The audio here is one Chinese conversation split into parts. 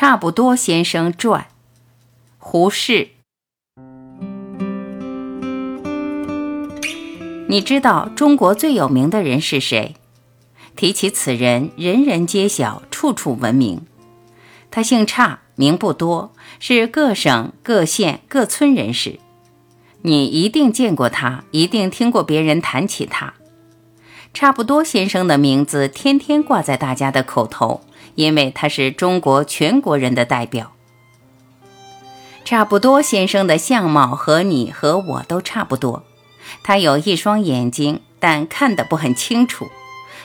差不多先生传，胡适。你知道中国最有名的人是谁？提起此人，人人皆晓，处处闻名。他姓差，名不多，是各省、各县、各村人士。你一定见过他，一定听过别人谈起他。差不多先生的名字天天挂在大家的口头，因为他是中国全国人的代表。差不多先生的相貌和你和我都差不多。他有一双眼睛，但看得不很清楚；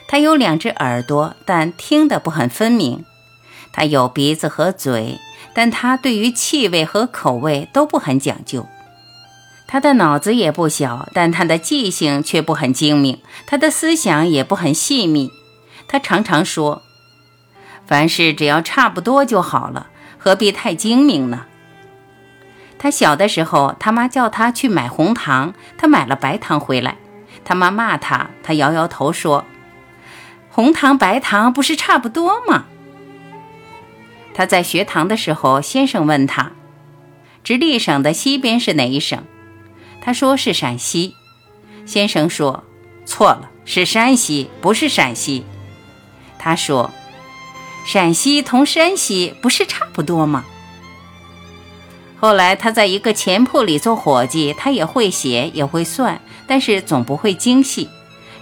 他有两只耳朵，但听得不很分明；他有鼻子和嘴，但他对于气味和口味都不很讲究。他的脑子也不小，但他的记性却不很精明，他的思想也不很细密。他常常说：“凡事只要差不多就好了，何必太精明呢？”他小的时候，他妈叫他去买红糖，他买了白糖回来，他妈骂他，他摇摇头说：“红糖白糖不是差不多吗？”他在学堂的时候，先生问他：“直隶省的西边是哪一省？”他说是陕西，先生说错了，是山西，不是陕西。他说，陕西同山西不是差不多吗？后来他在一个钱铺里做伙计，他也会写，也会算，但是总不会精细。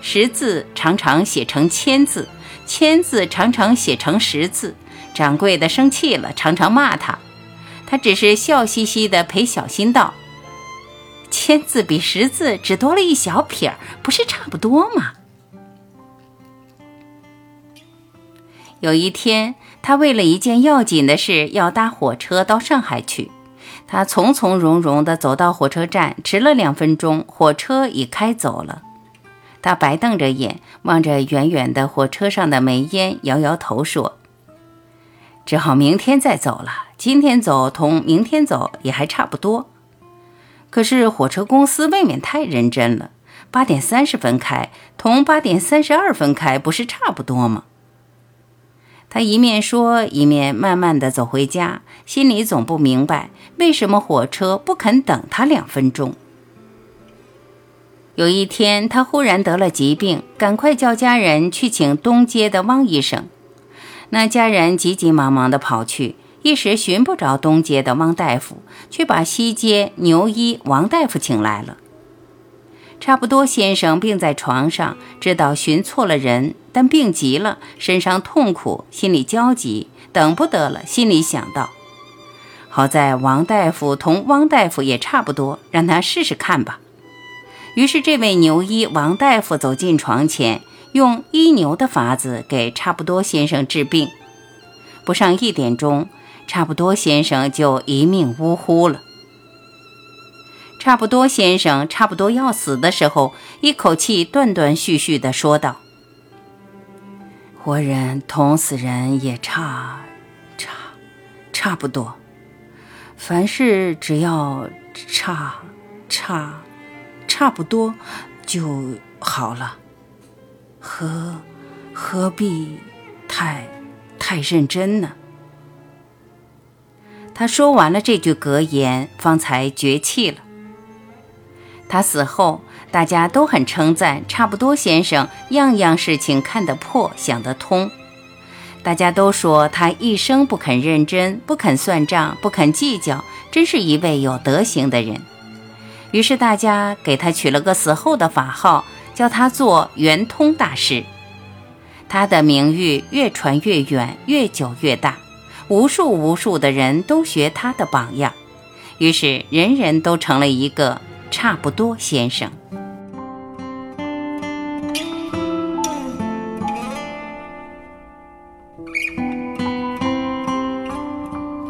十字常常写成千字，千字常常写成十字。掌柜的生气了，常常骂他，他只是笑嘻嘻的陪小新道。千字比十字只多了一小撇儿，不是差不多吗？有一天，他为了一件要紧的事，要搭火车到上海去。他从从容容地走到火车站，迟了两分钟，火车已开走了。他白瞪着眼，望着远远的火车上的煤烟，摇摇头说：“只好明天再走了。今天走同明天走也还差不多。”可是火车公司未免太认真了，八点三十分开，同八点三十二分开不是差不多吗？他一面说，一面慢慢的走回家，心里总不明白为什么火车不肯等他两分钟。有一天，他忽然得了疾病，赶快叫家人去请东街的汪医生。那家人急急忙忙的跑去。一时寻不着东街的汪大夫，却把西街牛医王大夫请来了。差不多先生病在床上，知道寻错了人，但病急了，身上痛苦，心里焦急，等不得了，心里想到：好在王大夫同汪大夫也差不多，让他试试看吧。于是这位牛医王大夫走进床前，用医牛的法子给差不多先生治病。不上一点钟。差不多先生就一命呜呼了。差不多先生差不多要死的时候，一口气断断续续地说道：“活人同死人也差差差不多，凡事只要差差差不多就好了，何何必太太认真呢？”他说完了这句格言，方才绝气了。他死后，大家都很称赞，差不多先生样样事情看得破，想得通。大家都说他一生不肯认真，不肯算账，不肯计较，真是一位有德行的人。于是大家给他取了个死后的法号，叫他做圆通大师。他的名誉越传越远，越久越大。无数无数的人都学他的榜样，于是人人都成了一个差不多先生。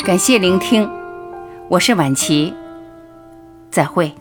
感谢聆听，我是晚琪，再会。